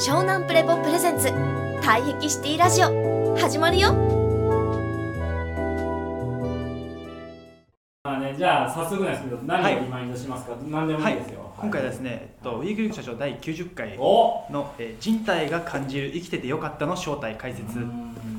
湘南プレポプレゼンツ。退癖シティラジオ。始まるよ。まあね、じゃあ早速なんですけど何をリマインドしますか、何でもいいですよ、はい。今回はですね、えっと、ウィークリー社長第90回お！の、えー人体が感じる生きててよかったの正体解説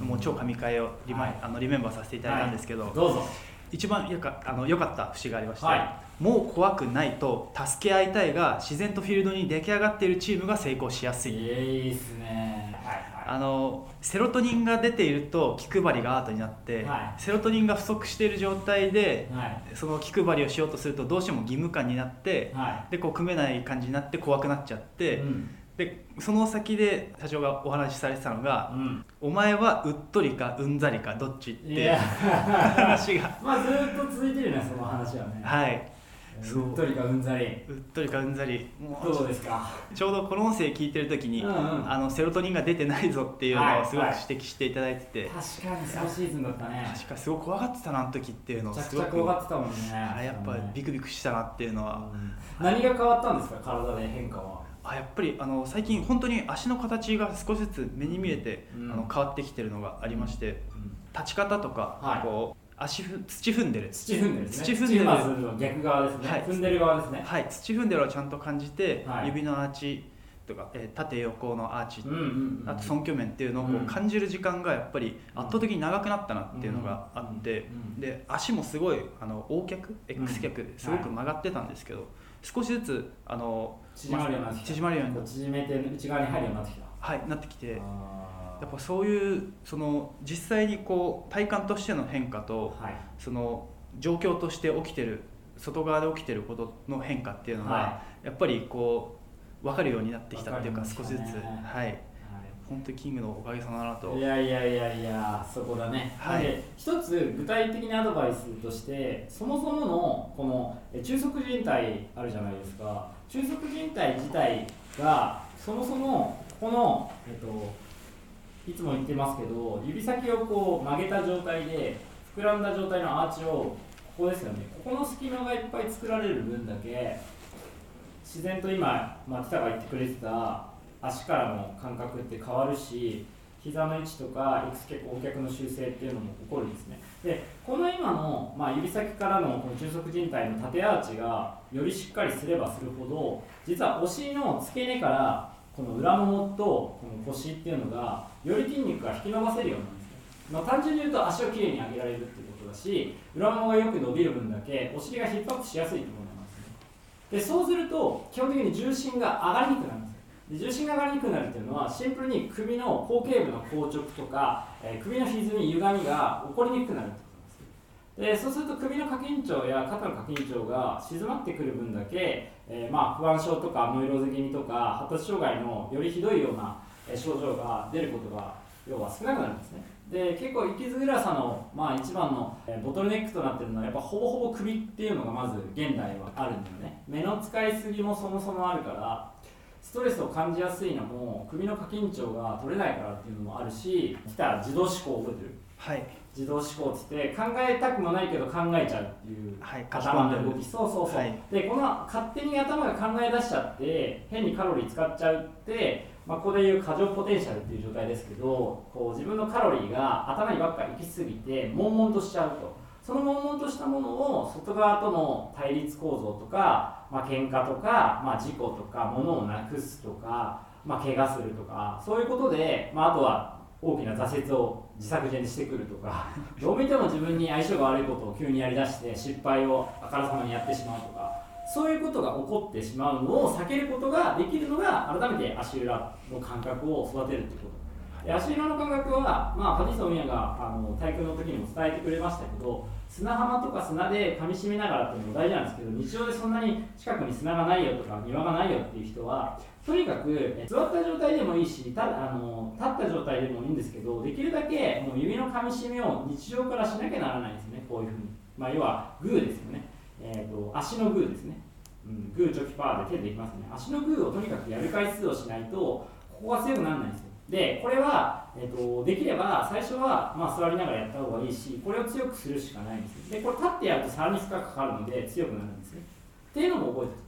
もう超神回をリマイ、はい。あのリメンバーさせていただいたんですけど、どうぞ一番よかあの良かった節がありまして、はもう怖くないと助け合いたいが自然とフィールドに出来上がっているチームが成功しやすい、いいっすね。はいあのセロトニンが出ていると気配りがアートになって、はい。セロトニンが不足している状態ではい。その気配りをしようとするとどうしても義務感になって、はでこう組めない感じになって怖くなっちゃって、うんでその先で社長がお話しされてたのがうん「お前はうっとりかうんざりかどっち?」って話が。まあずーっと続いてるねその話はね。はい。そう。うっとりかうんざり。うっとりかうんざり。どうですか？ちょうどこの音声聞いてる時に、うんうん。あのセロトニンが出てないぞっていうのはいをすごくはい指摘していただいてて、確かにそのシーズンだったね。確かすごく怖がってたなあの時っていうのをすごく怖がってたもんね。あやっぱビクビクしたなっていうのは、うん。何が変わったんですか体で変化は？あやっぱりあの最近本当に足の形が少しずつ目に見えて、うん。あの変わってきてるのがありまして、立ち方とか、はい。こう足ふ土踏んでる。土踏んでる土踏んでる。逆側ですね、はい。踏んでる側ですね。はい。土踏んでるをちゃんと感じて、はい。指のアーチとか、えー縦横のアーチ、うんうんうんあと尊虚面っていうのをこううん。感じる時間がやっぱり圧倒的に長くなったなっていうのがあって、うんうんで足もすごいあの O 脚 X 脚すごく曲がってたんですけど、少しずつあの縮まるようになってきた。縮まるように。縮めて内側に入るようになってきた。はい、なってきて。やっぱそういうその実際にこう体感としての変化とはい。その状況として起きてる外側で起きてることの変化っていうのが、はやっぱりこう分かるようになってきたっていうかわかりま少しずつ。はい本当にキングのおかげさまだなと。いやいやいやいやそこだね、はい。で一つ具体的なアドバイスとしてそもそものこのえ中足靭帯あるじゃないですか。中足靭帯自体がそもそもこの、えっと、いつも言ってますけど指先をこう曲げた状態で膨らんだ状態のアーチをここですよね。ここの隙間がいっぱい作られる分だけ自然と今、まあ、北が言ってくれてた足からの感覚って変わるし膝の位置とか X 脚 O 脚の修正っていうのも起こるんですね。でこの今の、まあ、指先からのこの中足靭帯の縦アーチがよりしっかりすればするほど実はお尻の付け根からこの裏ももとこの腰っていうのがより筋肉が引き伸ばせるようになるんですね、まあ、単純に言うと足をきれいに上げられるっていうことだし裏ももがよく伸びる分だけお尻がヒップアップしやすいと思いますね。でそうすると基本的に重心が上がりにくくなるんです。重心が上がりにくくなるっていうのはシンプルに首の後頸部の硬直とか、え首の歪み歪みが起こりにくくなるってことです。そうすると首の過緊張や肩の過緊張が静まってくる分だけ、えーまあ不安症とかノイローゼ気味とか発達障害のよりひどいような症状が出ることが要は少なくなるんですね。で結構生きづらさの、まあ、一番のボトルネックとなってるのはやっぱほぼほぼ首っていうのがまず現代はあるんだよね。目の使いすぎもそもそもあるからストレスを感じやすいのも首の過緊張が取れないからっていうのもあるし来た自動思考を覚えてる。はい。自動思考っつって考えたくもないけど考えちゃうっていうはい頭の動き。そうそうそう、はい。でこの勝手に頭が考え出しちゃって変にカロリー使っちゃうって、まあ、ここでいう過剰ポテンシャルっていう状態ですけどこう自分のカロリーが頭にばっかり行き過ぎて悶々としちゃうと。その悶々としたものを外側との対立構造とか、まあ喧嘩とか、まあ、事故とか物をなくすとか、まあ、怪我するとかそういうことで、まあ、あとは大きな挫折を自作自演してくるとか どう見ても自分に相性が悪いことを急にやりだして失敗をあからさまにやってしまうとかそういうことが起こってしまうのを避けることができるのが改めて足裏の感覚を育てるってこと。足裏の感覚は、まあ、パティソン・ウィアがあの体育の時にも伝えてくれましたけど砂浜とか砂で噛みしめながらっていうのも大事なんですけど日常でそんなに近くに砂がないよとか庭がないよっていう人はとにかく座った状態でもいいしたあの立った状態でもいいんですけどできるだけもう指の噛みしめを日常からしなきゃならないんですねこういうふうに、まあ、要はグーですよね、えー、と足のグーですね、うん、グーチョキパーで手でいきますね。足のグーをとにかくやる回数をしないとここが強くならないんですよ。でこれは、えー、とできれば最初は、まあ、座りながらやった方がいいしこれを強くするしかないんですでこれ立ってやるとさらに負荷かかるので強くなるんですね。っていうのも覚えておく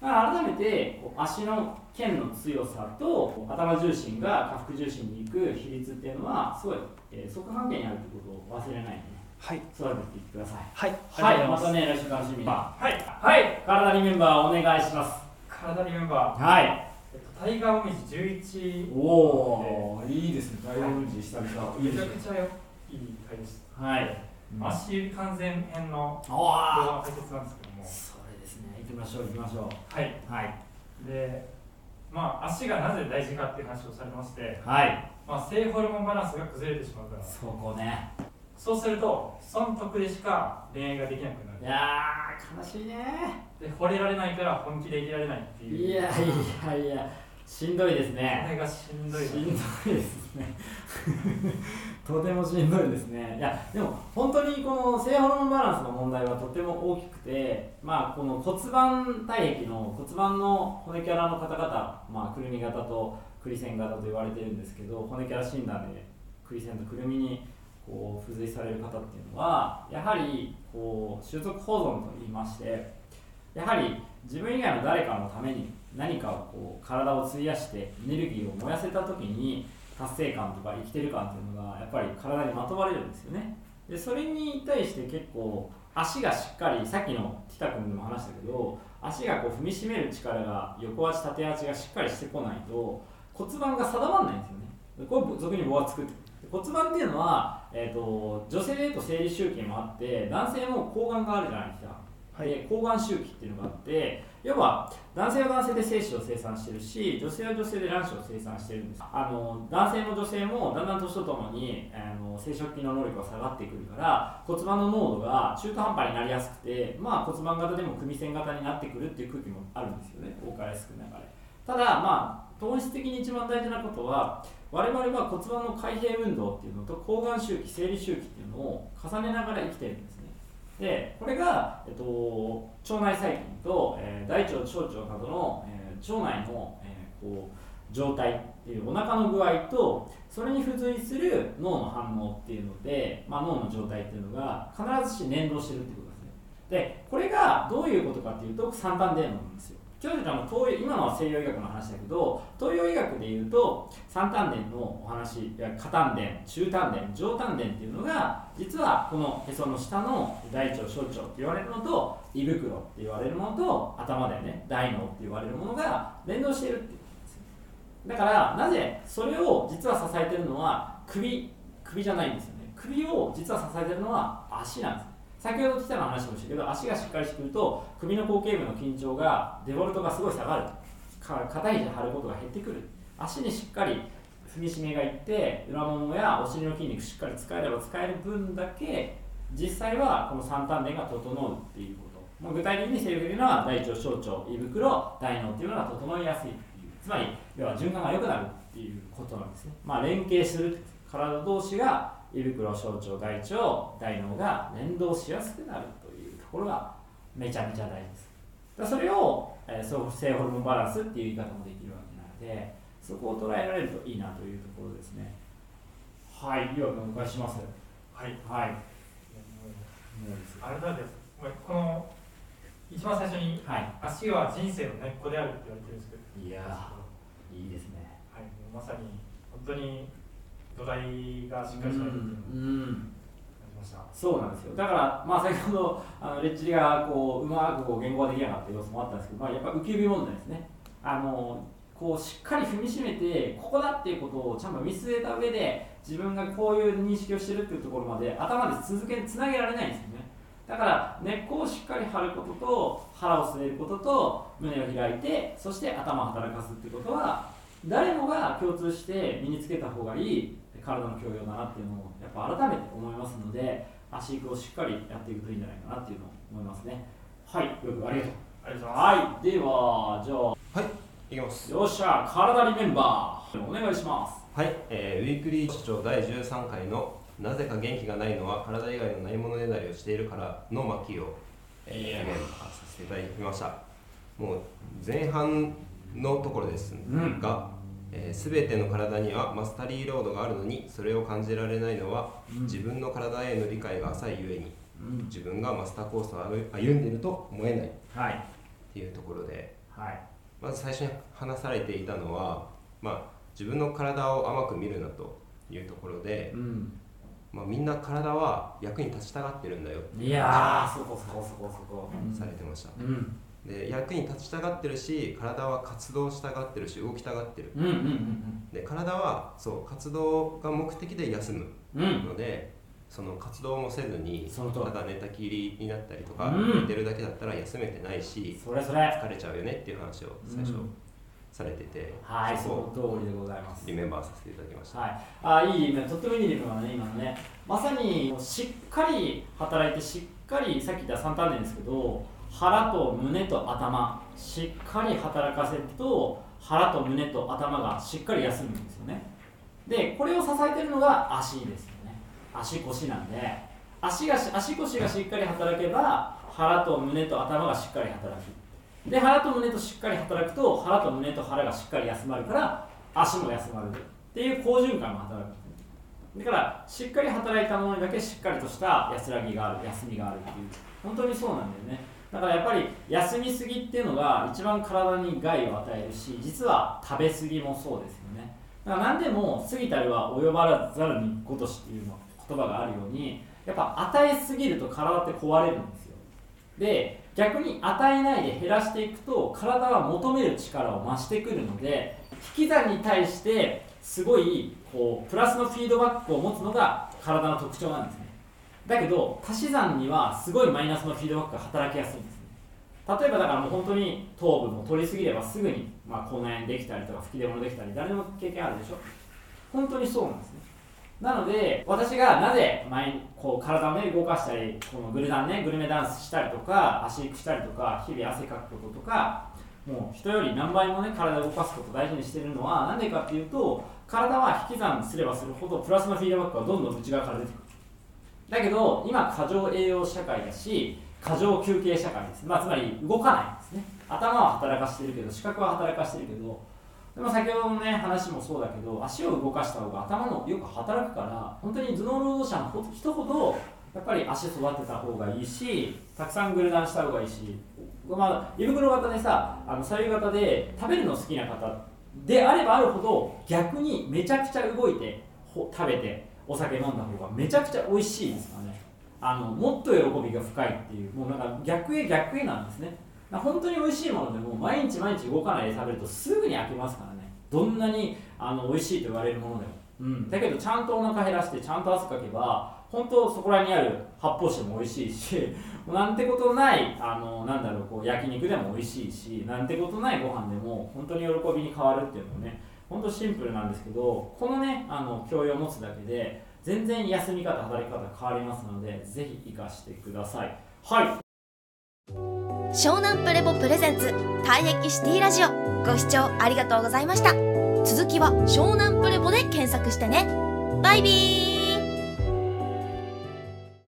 だから改めてこう足の腱の強さと頭重心が下腹重心に行く比率っていうのはすごい、えー、相関関係にあるということを忘れないでね。はい。育てていってください。はい。はい。また。ねね来週楽しみに。はい。はい。体にメンバーお願いします。体にメンバー、はい。えっと、タイガーもみじ11おおいいですね大音寺久々。めちゃくちゃよいい回でした、はい。足指完全編の動画の解説なんですけども。それですね行きましょう行きましょはい。うはい。でまあ足がなぜ大事かっていう話をされまして、はい。まあ、性ホルモンバランスが崩れてしまうから。そこねそうすると損得でしか恋愛ができなくなる。いやー悲しいね。で惚れられないから本気でいけられないっていう。いやいやいやしんどいですこねれがしんどいしんどいですね。とてもしんどいですね。いやでも本当にこの性ホルモンバランスの問題はとても大きくてまあこの骨盤体壁の骨盤の骨キャラの方々まあくるみ型とクリセン型と言われてるんですけど骨キャラ診断でクリセンとくるみにこう付随される方っていうのはやはりこう種族保存といいましてやはり自分以外の誰かのために何かをこう体を費やしてエネルギーを燃やせた時に達成感とか生きてる感っていうのがやっぱり体にまとわれるんですよね。でそれに対して結構足がしっかりさっきのティタ君でも話したけど足がこう踏みしめる力が横足縦足がしっかりしてこないと骨盤が定まらないんですよね。これ俗に棒は作って骨盤っていうのは、えー、と女性でいうと生理周期もあって男性も睾丸があるじゃないですか。で睾丸周期っていうのがあって要は男性は男性で精子を生産してるし女性は女性で卵子を生産してるんです。あの男性も女性もだんだん年とともにあの生殖器の能力が下がってくるから骨盤の濃度が中途半端になりやすくて、まあ、骨盤型でも組線型になってくるっていう空気もあるんですよね。多かれ少なかれただまあ本質的に一番大事なことは我々は骨盤の開閉運動っていうのと睾丸周期生理周期っていうのを重ねながら生きてるんですね。でこれが、えっと、腸内細菌と、えー大腸小腸などの、えー腸内の、えーこう状態っていうお腹の具合とそれに付随する脳の反応っていうので、まあ、脳の状態っていうのが必ずし連動してるってことですね。でこれがどういうことかっていうと三端伝論なんですよ。今日の東洋今のは西洋医学の話だけど東洋医学でいうと三丹田のお話いや下丹田中丹田上丹田っていうのが実はこのへその下の大腸小腸って言われるのと胃袋って言われるものと頭だよね大脳って言われるものが連動しているっていうんですだからなぜそれを実は支えてるのは首首じゃないんですよね。首を実は支えてるのは足なんです。先ほど来たの話もしたけど足がしっかりしてくると首の後頸部の緊張がデフォルトがすごい下がる。肩肘張ることが減ってくる。足にしっかり踏みしめがいって裏ももやお尻の筋肉しっかり使えれば使える分だけ実際はこの三丹田が整うっていうこと。もう具体的に西洋的には大腸小腸胃袋大脳っていうのが整いやすいっていう。つまり要は循環が良くなるっていうことなんですね。まあ連携する体同士が胃袋小腸大腸大脳が連動しやすくなるというところがめちゃめちゃ大事です。だそれを、えー、性ホルモンバランスっていう言い方もできるわけなのでそこを捉えられるといいなというところですね。はい岩君お願いします。はい。はい。あれだです。この一番最初にはい。足は人生の根っこであるって言われてるんですけど。いやーいいですね。はい、まさに本当に土台がしっかりしないとうん。そうなん。ですよだから、まあ、先ほどあのレッチリがこううまくこう言語化できなかった要素もあったん。ですけど、まあ、やっぱ浮き指問題ですねあのこうしっかり踏みしめてここだっていうことをちゃん。と見据えた上で自分がこういう認識をしてるっていうところまで頭で続けつなげられないん。ですよねだから根っこをしっかり張ることと腹を据えることと胸を開いてそして頭を働かすっていうことは誰もが共通して身につけた方がいい体の教養だなっていうのをやっぱ改めて思いますので足育をしっかりやっていくといいんじゃないかなっていうのを思いますね。はいよくありがとう。ありがとうございまはいではじゃあ。いきます。よっしゃ体にメンバー。お願いします。はい、えー、ウィークリー主張第13回のなぜか元気がないのは体以外のないものねだりをしているからの巻を、えー、メンバーさせていただきました。もう前半のところですん。が、えー、全ての体にはマスタリーロードがあるのにそれを感じられないのは、うん。自分の体への理解が浅いゆえにうん。自分がマスターコースを歩んでいると思えない。っはい。ていうところで、はい。まず最初に話されていたのは、まあ、自分の体を甘く見るなというところで、うん。まあ、みんな体は役に立ちたがってるんだよっていやーそこそこそこそこ。されてました、うんで役に立ちたがってるし体は活動したがってるし動きたがってる。うんうんうんで体はそう活動が目的で休むうん。うんのでその活動もせずにただ寝たきりになったりとか、うん。寝てるだけだったら休めてないしそれそれ。疲れちゃうよねっていう話を最初うん。されてて、はいその通りでございます。をリメンバーさせていただきました、はい、あいいリメとってもいいリメンバーね今のね。まさにしっかり働いてしっかりさっき言った3単年ですけど腹と胸と頭しっかり働かせると腹と胸と頭がしっかり休むんですよね。でこれを支えてるのが足ですよね。足腰なんで足が足腰がしっかり働けば腹と胸と頭がしっかり働く。で腹と胸としっかり働くと腹と胸と腹がしっかり休まるから足も休まるっていう好循環が働くだからしっかり働いたものにだけしっかりとした安らぎがある休みがあるっていう。本当にそうなんだよね。だからやっぱり休みすぎっていうのが一番体に害を与えるし実は食べ過ぎもそうですよね。だから何でも過ぎたるは及ばざるにごとしっていうの言葉があるようにやっぱ与えすぎると体って壊れるんですよ。で逆に与えないで減らしていくと体は求める力を増してくるので引き算に対してすごいこうプラスのフィードバックを持つのが体の特徴なんですね。だけど足し算にはすごいマイナスのフィードバックが働きやすいんですね。例えばだからもう本当に糖分を取りすぎればすぐに、まあ、口内炎できたりとか吹き出物できたり誰でも経験あるでしょ。本当にそうなんですね。なので私がなぜ前こう体をね動かしたりこのグルダンねグルメダンスしたりとか足育したりとか日々汗かくこととかもう人より何倍もね体を動かすことを大事にしてるのは何でかっていうと体は引き算すればするほどプラスのフィードバックがどんどん内側から出てくる。だけど今過剰栄養社会だし過剰休憩社会です、まあ、つまり動かないんですね。頭は働かしてるけど視覚は働かしてるけど。でも先ほどのね話もそうだけど足を動かした方が頭のよく働くから本当に頭脳労働者の人ほどやっぱり足育てた方がいいしたくさんグルダンした方がいいし、まあ、胃袋型でさあの左右型で食べるの好きな方であればあるほど逆にめちゃくちゃ動いて食べてお酒飲んだ方がめちゃくちゃ美味しいですかね。あのもっと喜びが深いっていうもうなんか逆へ逆へなんですね。本当に美味しいものでも毎日毎日動かないで食べるとすぐに飽きますからね。どんなにあの美味しいと言われるものでも、うん、だけどちゃんとお腹減らしてちゃんと汗かけば本当そこらにある発泡酒も美味しいし なんてことないあのなんだろうこう焼肉でも美味しいしなんてことないご飯でも本当に喜びに変わるっていうのもね本当シンプルなんですけどこのねあの教養を持つだけで全然休み方働き方変わりますのでぜひ活かしてください。はい。湘南プレボプレゼンツ退役シティラジオ。ご視聴ありがとうございました。続きは湘南プレボで検索してね。バイビー。